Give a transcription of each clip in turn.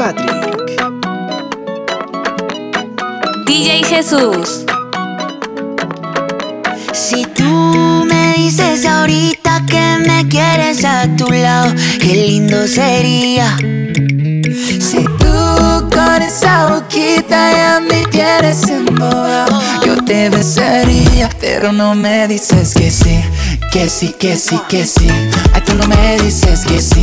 Patrick. DJ Jesús. Si tú me dices ahorita que me quieres a tu lado, qué lindo sería. Si tú con esa boquita ya me quieres embobado, yo te besaría, pero no me dices que sí, que sí, que sí, que sí. Ay, tú no me dices que sí,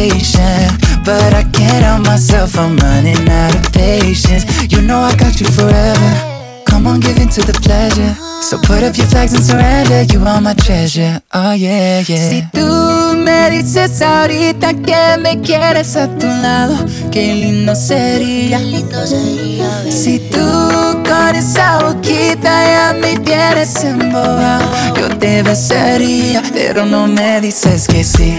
conversation, but I can't help myself. I'm running out of patience. You know I got you forever. Come on, give in to the pleasure. So put up your flags and surrender. You are my treasure. Oh yeah, yeah. Si tú me dices ahorita que me quieres a tu lado, qué lindo sería. Si tú con esa boquita ya me tienes embobado, yo te besaría, pero no me dices que sí,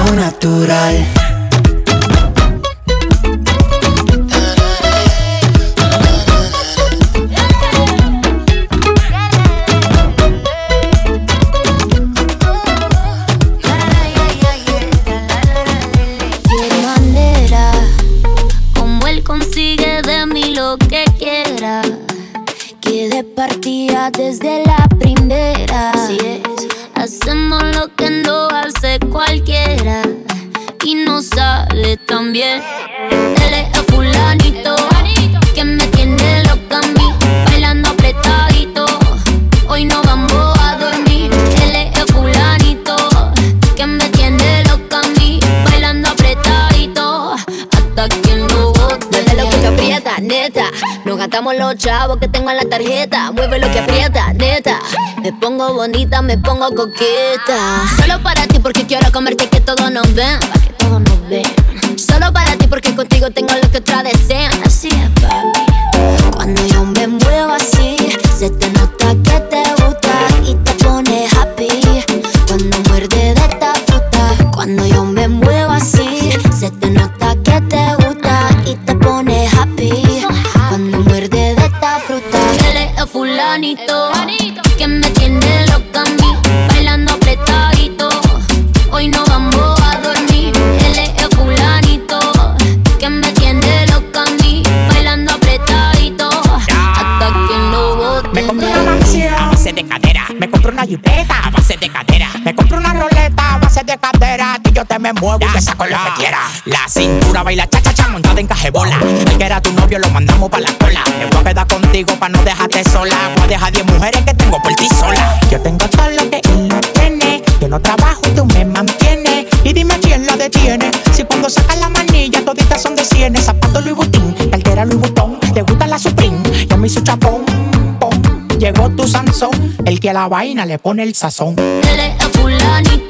flow natural. Los chavos que tengo en la tarjeta. Mueve lo que aprieta, neta. Me pongo bonita, me pongo coqueta. Solo para ti porque quiero comerte que todos nos ven. Que todos nos ven. Solo para ti porque contigo tengo lo que otra desean. Así es, papi. Cuando yo me muevo así, se te nota que te gusta y te pa' no dejarte sola. Voy a dejar 10 mujeres que tengo por ti sola. Yo tengo todo lo que él no tiene. Yo no trabajo y tú me mantienes. Y dime quién la detiene. Si cuando sacas la manilla toditas son de cienes. Zapato Louis Vuitton, cartera Louis Vuitton. Te gusta la Supreme, yo me hice chapón. Llegó tu Sansón, el que a la vaina le pone el sazón. Es el fulanito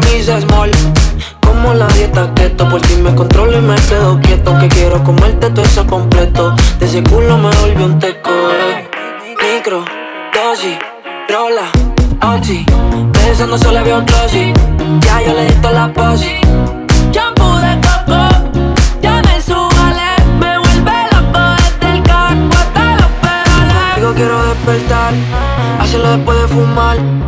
camisa small. Como la dieta keto, por si me controlo y me quedo quieto. Que quiero comerte todo eso completo. De ese culo me volvió un teco. Micro, dosis, rola, oxi. Pensando solo veo glossy. Ya yo le di toda la posi. Shampoo de coco, quiero despertar hacerlo después de fumar.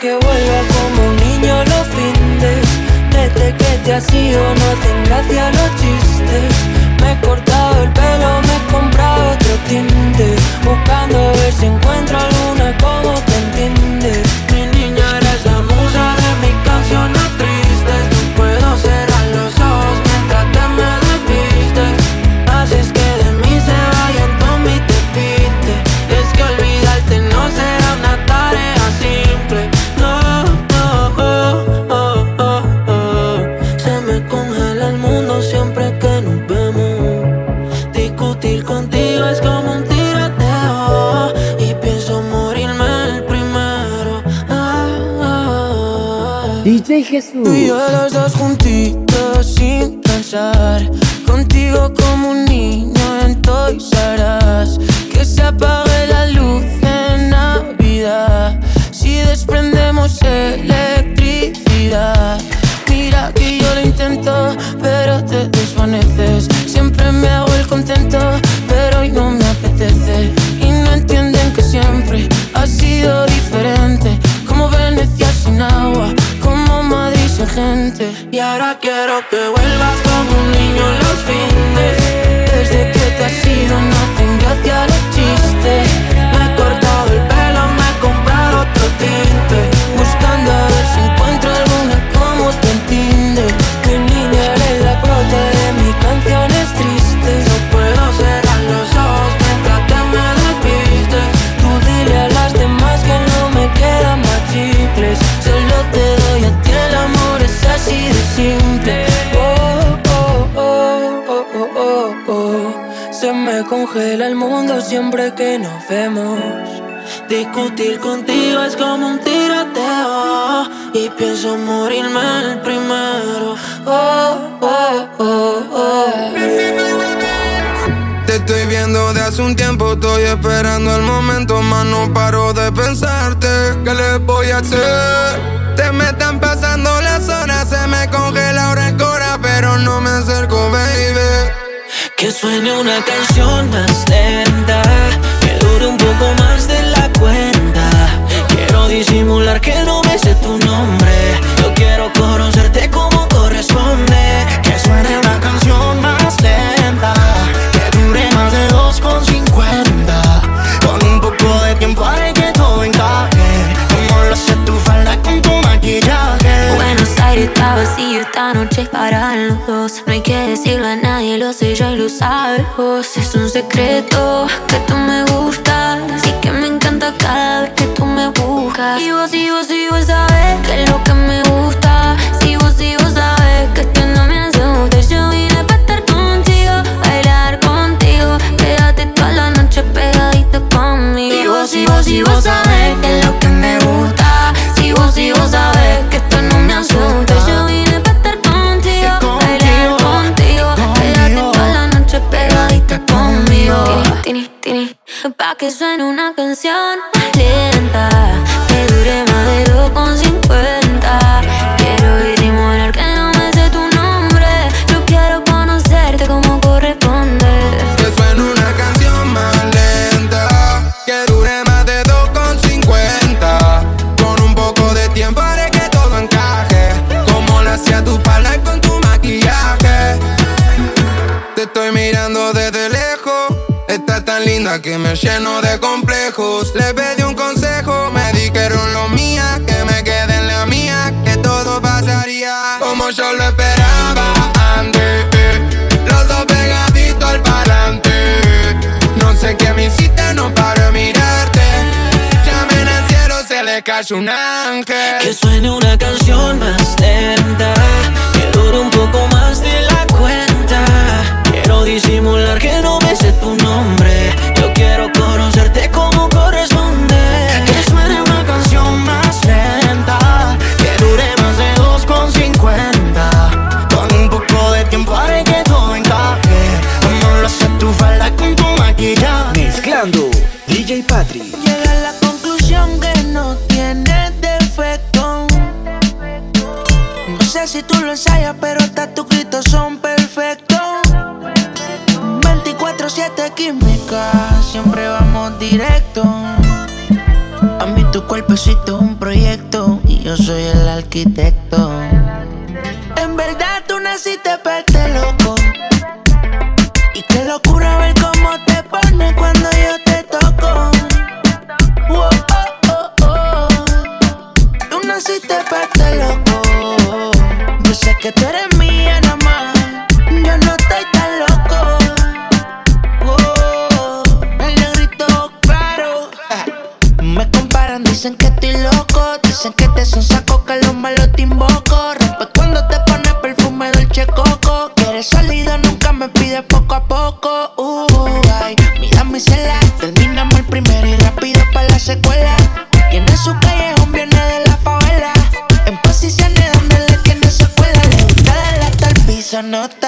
Que vuelva Jesús. Tú y yo los dos juntitos sin pensar. Contigo como un niño en Toys Que se apague Y ahora quiero que vuelvas como un niño en los fines. Desde que te has ido no hacen gracia los chistes. Me he cortado el pelo, me he comprado otro tinte. Mundo siempre que nos vemos. Discutir contigo es como un tiroteo Y pienso morirme el primero oh, oh, oh, oh. Te estoy viendo de hace un tiempo Estoy esperando el momento Más no paro de pensarte ¿Qué le voy a hacer? Se me están pasando las horas, se me congela ahora el cora, pero no me acerco, baby. Que suene una canción más lenta, Es un secreto haría como yo lo esperaba antes. Eh. Los dos pegaditos al parante. No sé qué me hiciste, no paro de mirarte. Llamen al cielo, se le cayó un ángel. Que suene una canción más lenta. Que dure un poco más de la cuenta. Quiero disimular que no me sé tu nombre. Yo quiero conocerte como química, siempre vamos directo. A mí tu cuerpecito es un proyecto y yo soy el arquitecto. En verdad tú naciste para este loco. Y qué locura ver cómo te pones cuando yo te toco. Wow. Oh, oh, oh. Tú naciste para este loco. Yo sé que tú eres Que te son saco que los malos te invoco. Respeto cuando te pones perfume dolce coco. Quieres sólido, nunca me pides poco a poco. Uh, ay, mira mi cela. Terminamos el primero y rápido para la secuela. Tiene su callejón, viene de la favela. En posiciones donde le tiene secuela. Le gusta la hasta el piso, nota.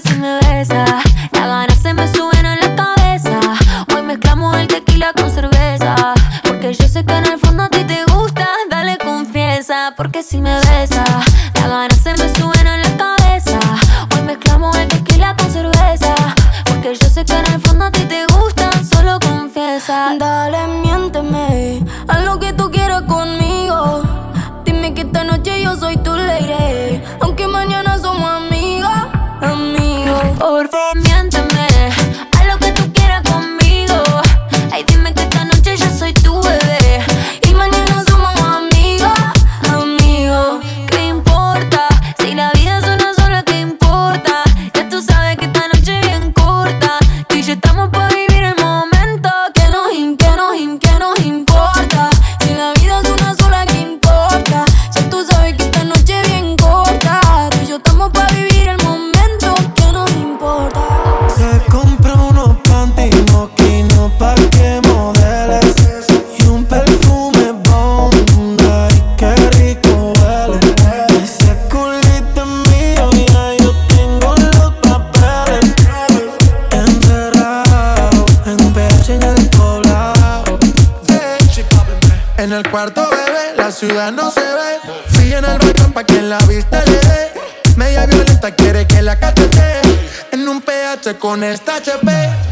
si me besas. Las ganas se me suben a la cabeza. Hoy mezclamos el tequila con cerveza. Porque yo sé que en el fondo a ti te gusta. Dale confianza, porque si me besas. Las ganas se me suben a la cabeza. Hoy mezclamos el tequila con cerveza. Porque yo sé que en el fondo a ti te gusta. Solo confiesa. Dale con esta HP.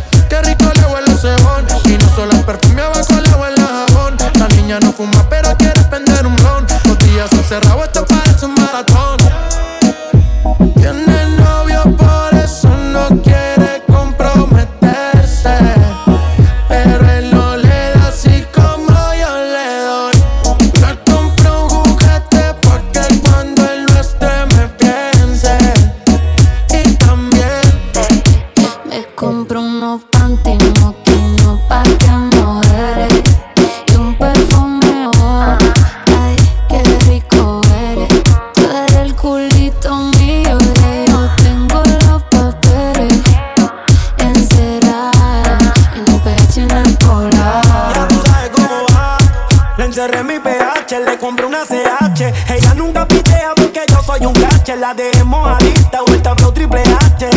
La dejé mojadita, vuelta flow triple H.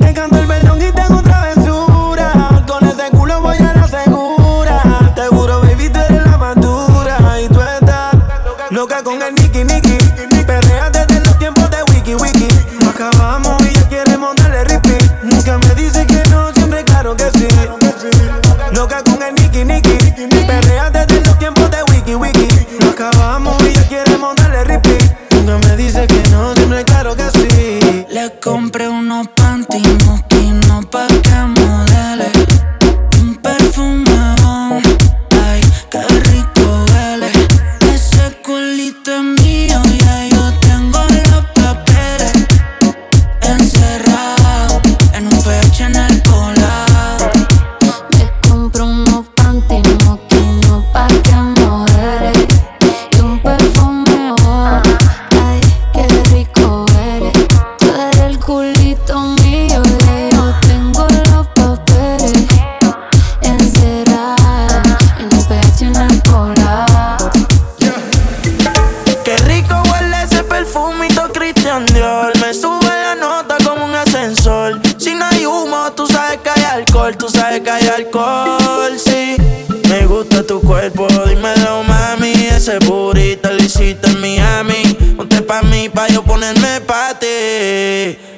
Te canto el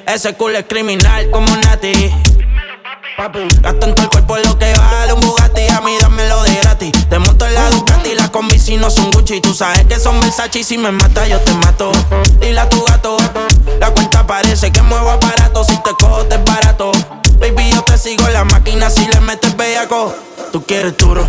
Ese culo es criminal como Nati. Gasto en todo el cuerpo lo que vale un Bugatti. A mí dámelo de gratis. Te monto en la Ducati Las combi si no son Gucci. Tú sabes que son Versace Y si me mata yo te mato. Dile a tu gato La cuenta parece que muevo aparato Si te cojo te es barato. Baby yo te sigo en la máquina Si le metes bellaco. Tú quieres duro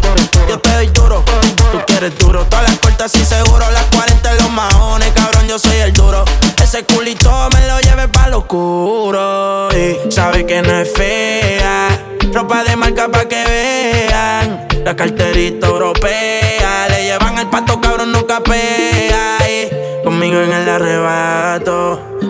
Yo te doy duro. Tú quieres duro Todas las puertas y seguro Las 40 en los maones Cabrón yo soy el duro. Ese culito me lo lleve pa' lo oscuro Y sabe que no es fea Ropa de marca pa' que vean. La carterita europea Le llevan el pato cabrón no capea y Conmigo en el arrebato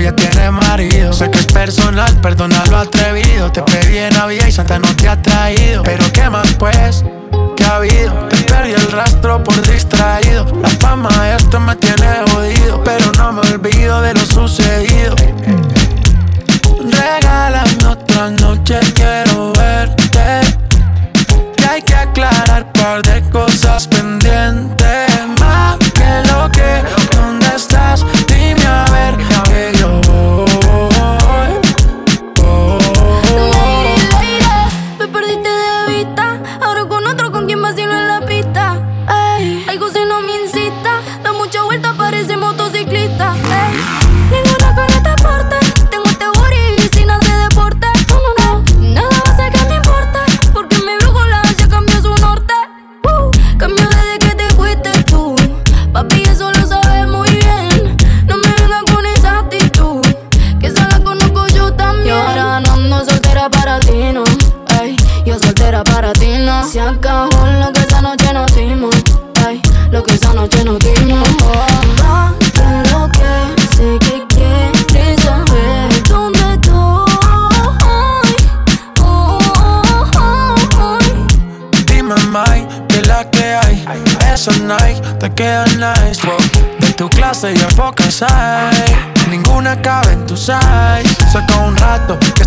ya tiene marido. Sé que es personal, perdón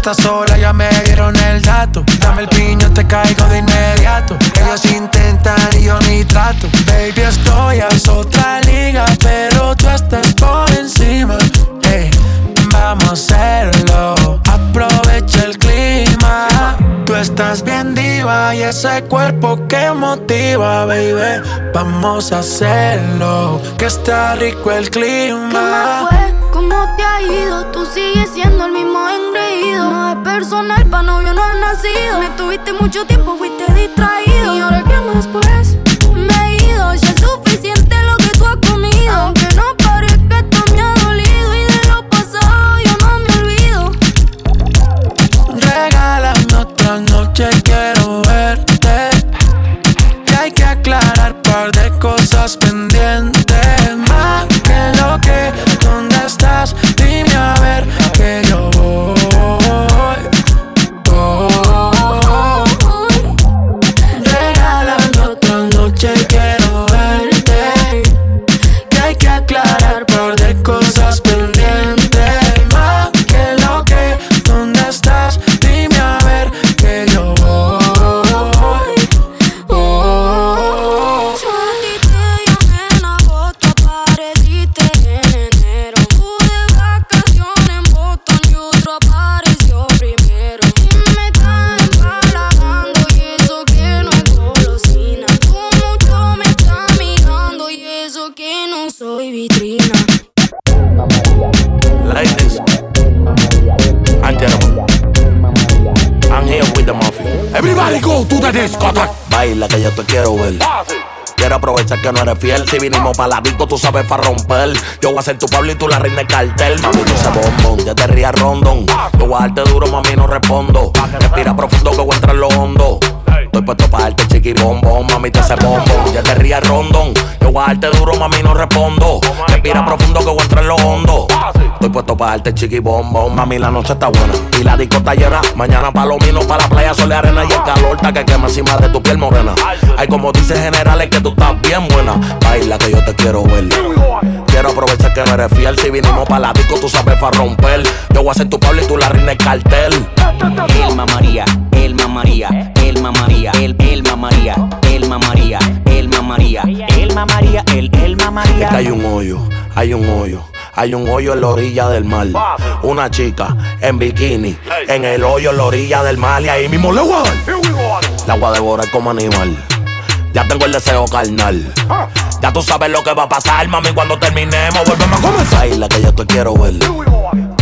estás sola, ya me dieron el dato. Dame el piño, te caigo de inmediato. Ellos intentan y yo ni trato. Baby, estoy a otra liga, pero tú estás por encima. Hey, vamos a hacerlo, aprovecha el clima. Tú estás bien diva y ese cuerpo que motiva, baby. Vamos a hacerlo, que está rico el clima. Personal, pa' novio no has nacido. Me tuviste mucho tiempo, fuiste distraído. Y ahora que más pues, me he ido. Ya es suficiente lo que tú has comido. Aunque no parezca, esto me ha dolido. Y de lo pasado yo no me olvido. Regálame otra noche, quiero verte. Que hay que aclarar par de cosas pendientes. Quiero ver. Quiero aprovechar que no eres fiel. Si vinimos para la disco, tú sabes para romper. Yo voy a ser tu Pablo y tú la reina cartel. Mami, tú ese bombón. Ya te rías rondón. Yo voy a darte duro, mami, no respondo. Respira profundo que voy a entrar en lo hondo. Estoy puesto para darte chiqui bombón, mami, te hace bombón. Ya te rías rondón. Yo voy a darte duro, mami, no respondo. Respira profundo que voy a entrar en lo hondo. Estoy puesto para darte chiqui bombón, mami, la noche está buena. Y la disco está llena. Mañana palomino para la playa, sol y arena. Y el calor está que quema encima de tu piel morena. Hay como dice generales que tú estás bien buena. Baila que yo te quiero ver. Quiero aprovechar que no eres fiel. Si vinimos para la disco, tú sabes para romper. Yo voy a ser tu Pablo y tú la reina del cartel. Elma María, Elma María, Elma María, el Elma María, Elma María, Elma María, Elma María, el Elma Es María. que hay un hoyo, hay un hoyo. Hay un hoyo en la orilla del mar. Una chica en bikini. En el hoyo en la orilla del mar. Y ahí mismo le voy a dar. La voy a devorar como animal. Ya tengo el deseo carnal. Ya tú sabes lo que va a pasar, mami, cuando terminemos. Volvemos a comenzar. Baila que yo te quiero ver.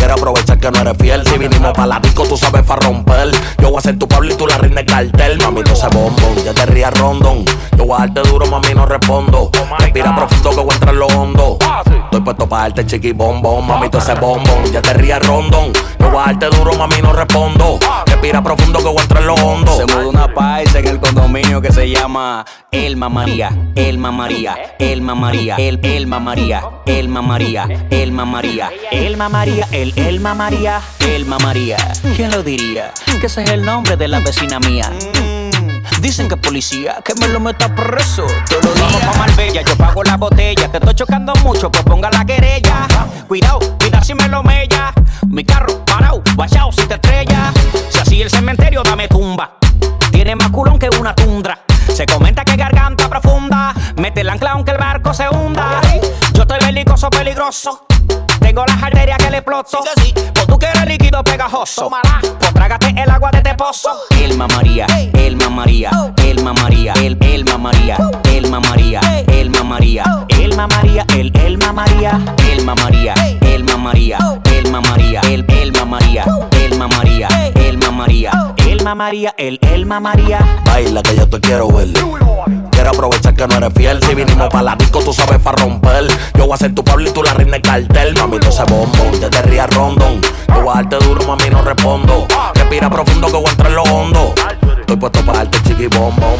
Quiero aprovechar que no eres fiel. Si vinimos para la disco, tú sabes para romper. Yo voy a ser tu Pablo y tú la reina del cartel. Mami, tú ese bombón. Ya te rías rondón. Yo voy a darte duro, mami, no respondo. Respira profundo que voy a entrar en lo hondo. Estoy puesto para darte chiqui bombón. Mami, tú ese bombón. Ya te rías rondón. Yo voy a darte duro, mami, no respondo. Respira profundo que voy a entrar en lo hondo. Se mudó una paisa en el condominio que se llama Elma María, Elma María, Elma María, el Elma María, Elma María, Elma María, Elma María, el Elma María, Elma María. ¿Quién lo diría? Que ese es el nombre de la vecina mía. Dicen que policía, que me lo meta preso. Todos los días. Vamos pa' Marbella, yo pago la botella. Te estoy chocando mucho, pues ponga la querella. Cuidado, cuidado si me lo mella. Mi carro parado, guachao si te estrella. Si así el cementerio, dame tumba. Tiene más culón que una tundra. Se comenta que garganta profunda. Mete el ancla aunque el barco se hunda. Yo estoy belicoso, peligroso. Tengo las arterias que le exploto. Pues tú quieres líquido pegajoso. Pues trágate el agua de este pozo. Elma María, Elma María, Elma María, el Elma María, Elma María, Elma María, Elma María, el Elma María, Elma María, Elma María, Elma María, el Elma María, Elma María, Elma María, Elma María, el Elma María. Baila que yo te quiero ver. Quiero aprovechar que no eres fiel. Si vinimos para la disco, tú sabes para romper. Yo voy a ser tu Pablo y tú la reina del cartel. Mami, tú ese bombón. Ya te rías rondón. Yo voy a darte duro, mami, no respondo. Respira profundo que voy a entrar en lo hondo. Estoy puesto para darte chiqui bombón.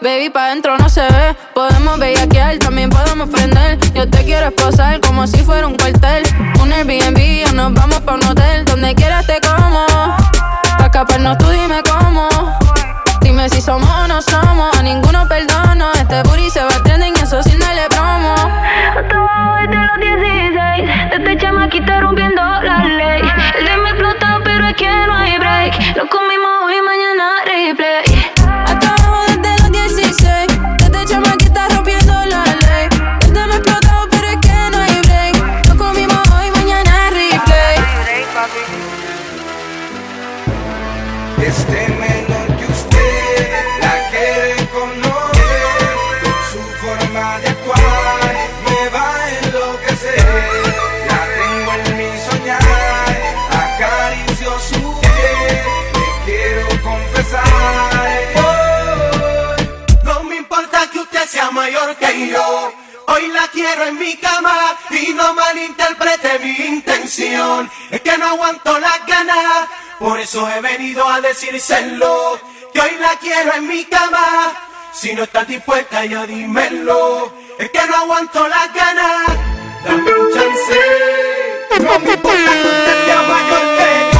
baby, pa' dentro no se ve. Podemos bellaquear, también podemos prender. Yo te quiero esposar como si fuera un cuartel. Un Airbnb o nos vamos pa' un hotel. Donde quieras te como. Pa' escaparnos tú dime cómo. Dime si somos o no somos. A ninguno perdono. Este booty se va a trending y eso sin darle promo. Hasta abajo desde los 16. Desde chamaquita rompiendo la ley. El de me explotó, pero es que no hay break. Lo comimos hoy, mañana replay. Hoy la quiero en mi cama y no malinterprete mi intención. Es que no aguanto las ganas, por eso he venido a decírselo. Que hoy la quiero en mi cama, si no estás dispuesta ya dímelo. Es que no aguanto las ganas, dame un chance. No me importa que usted sea mayor que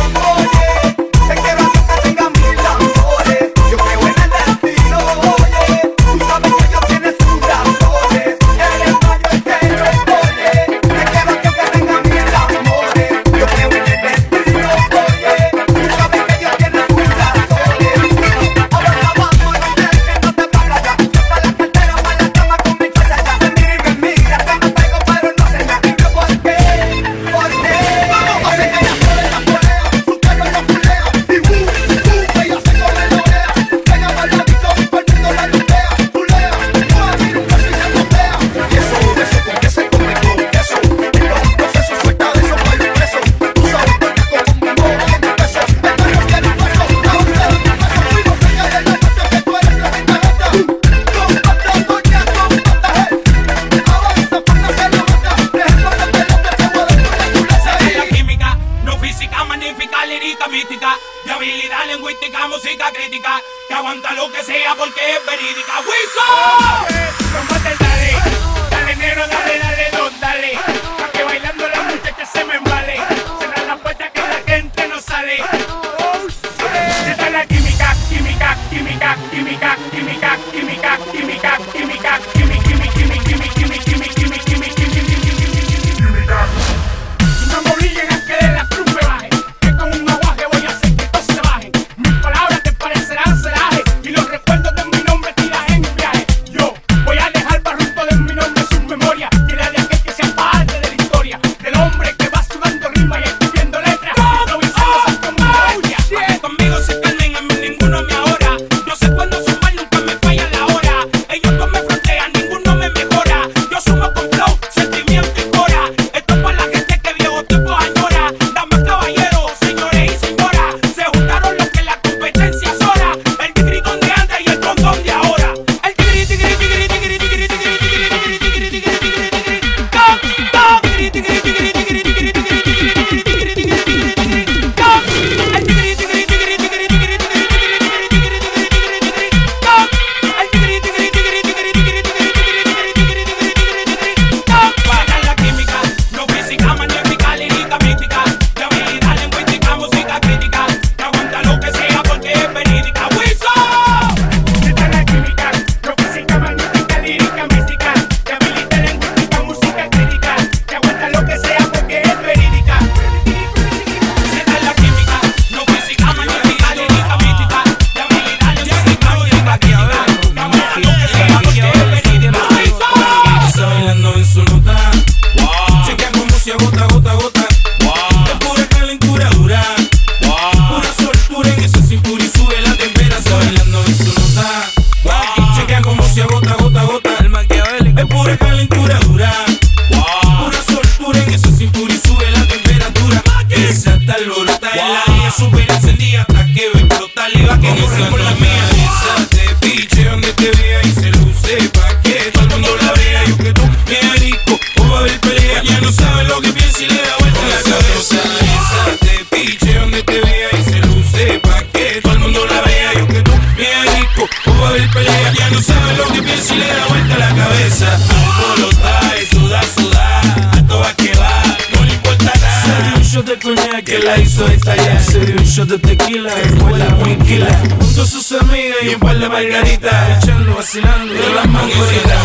encendía hasta que explotar. Le iba a correr por la mía. que la hizo estallar Se dio un shot de tequila, después la muinquila. Junto a sus amigas y un par de margaritas Echando, vacilando, de las mangoritas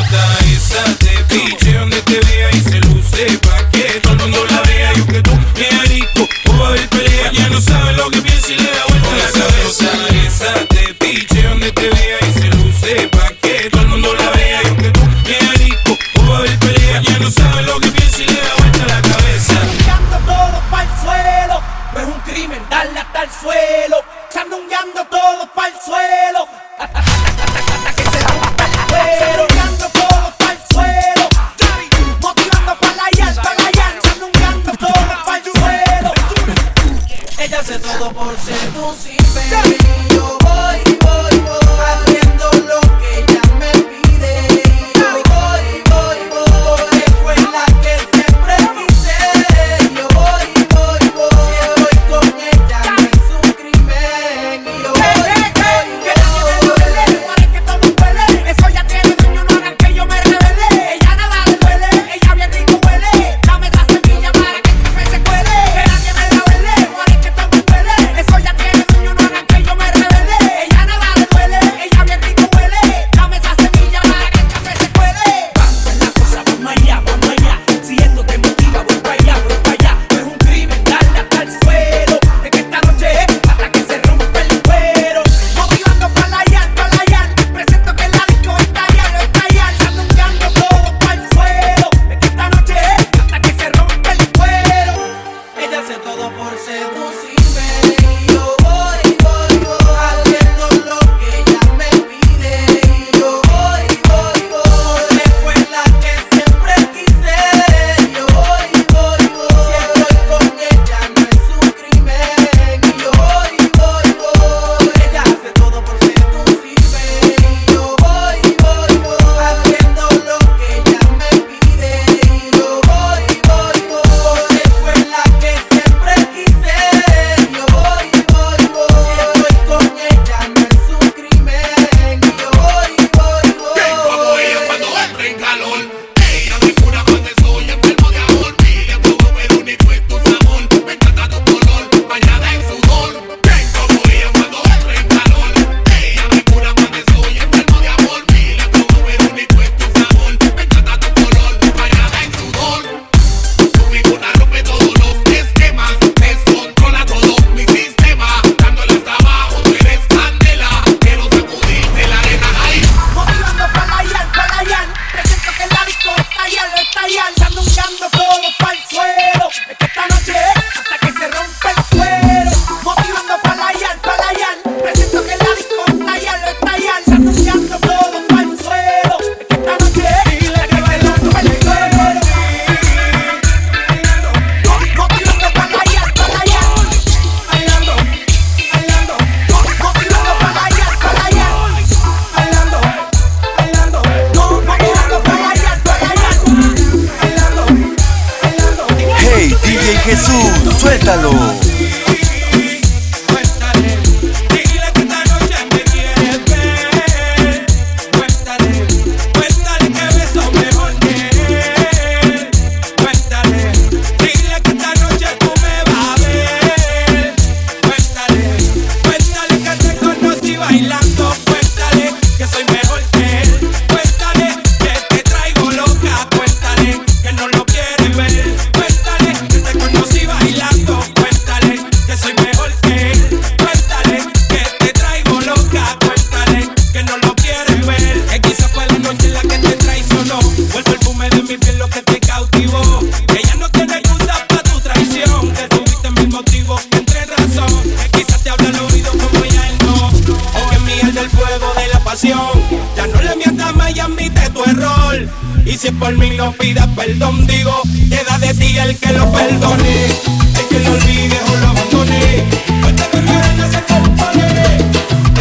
si por mí no pidas perdón, digo, queda de ti el que lo perdone, el que lo olvide o lo abandone, falta que no se compone,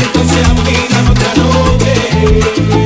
entonces a mí no te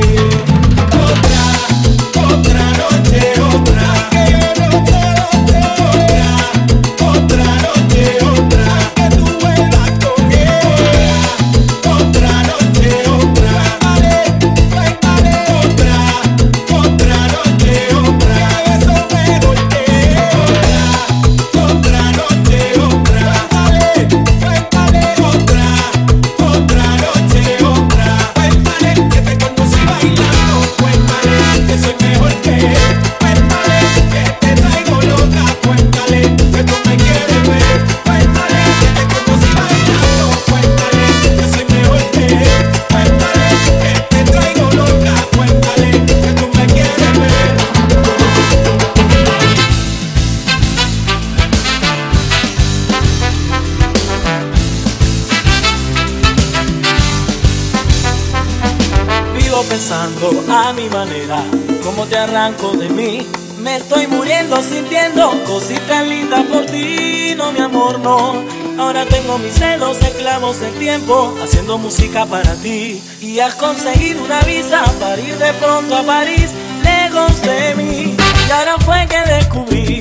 reclamos del tiempo, haciendo música para ti. Y has conseguido una visa para ir de pronto a París, lejos de mí. Y ahora fue que descubrí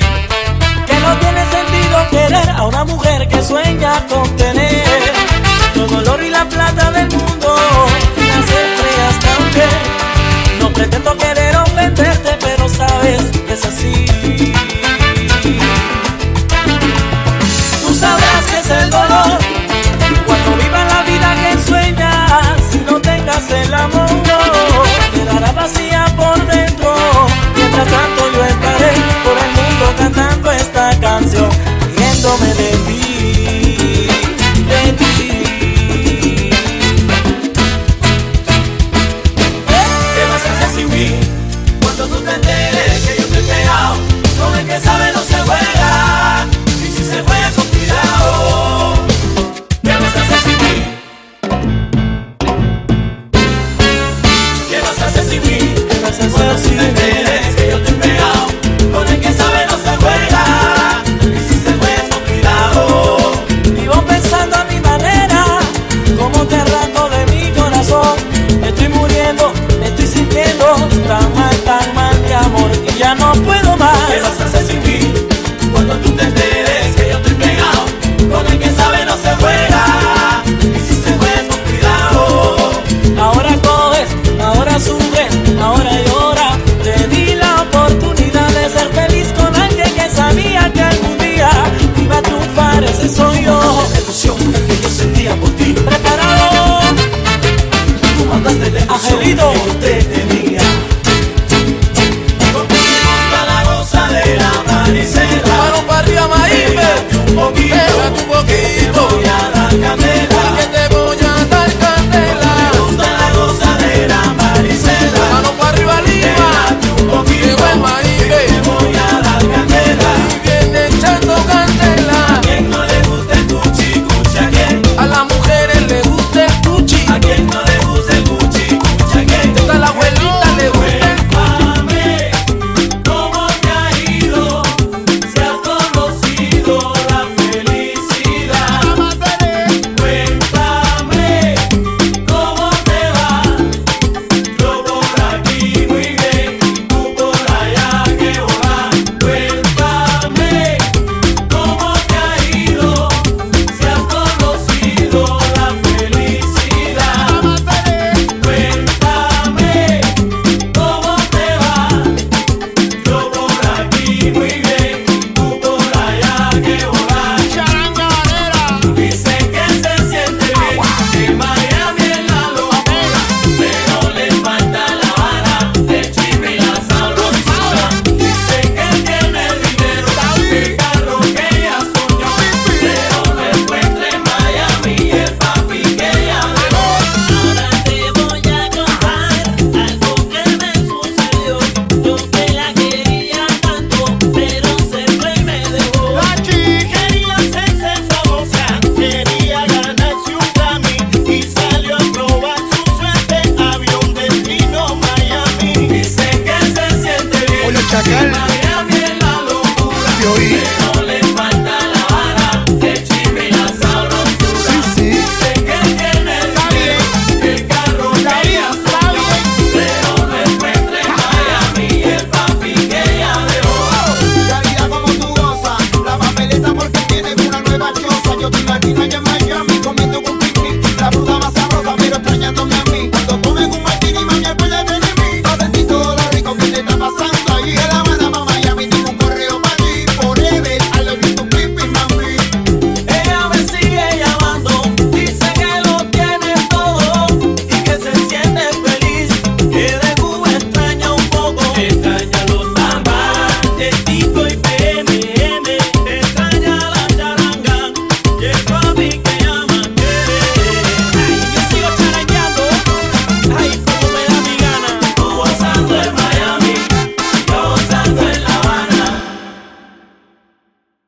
que no tiene sentido querer a una mujer que sueña con tener todo el oro y la plata del mundo y las estrellas también. No pretendo querer ofenderte, pero sabes que es así. que sabe no se juega, y si se juega con cuidado, ¿qué vas a hacer sin mí? ¿Qué vas a hacer sin mí? ¿Qué vas a hacer bueno, si me quieres, que yo te he pegado, con el que sabe no se juega, y si se juega con cuidado. Vivo pensando a mi manera, como te arranco de mi corazón, me estoy muriendo, me estoy sintiendo tan mal, tan mal de amor, y ya no puedo más. Hey.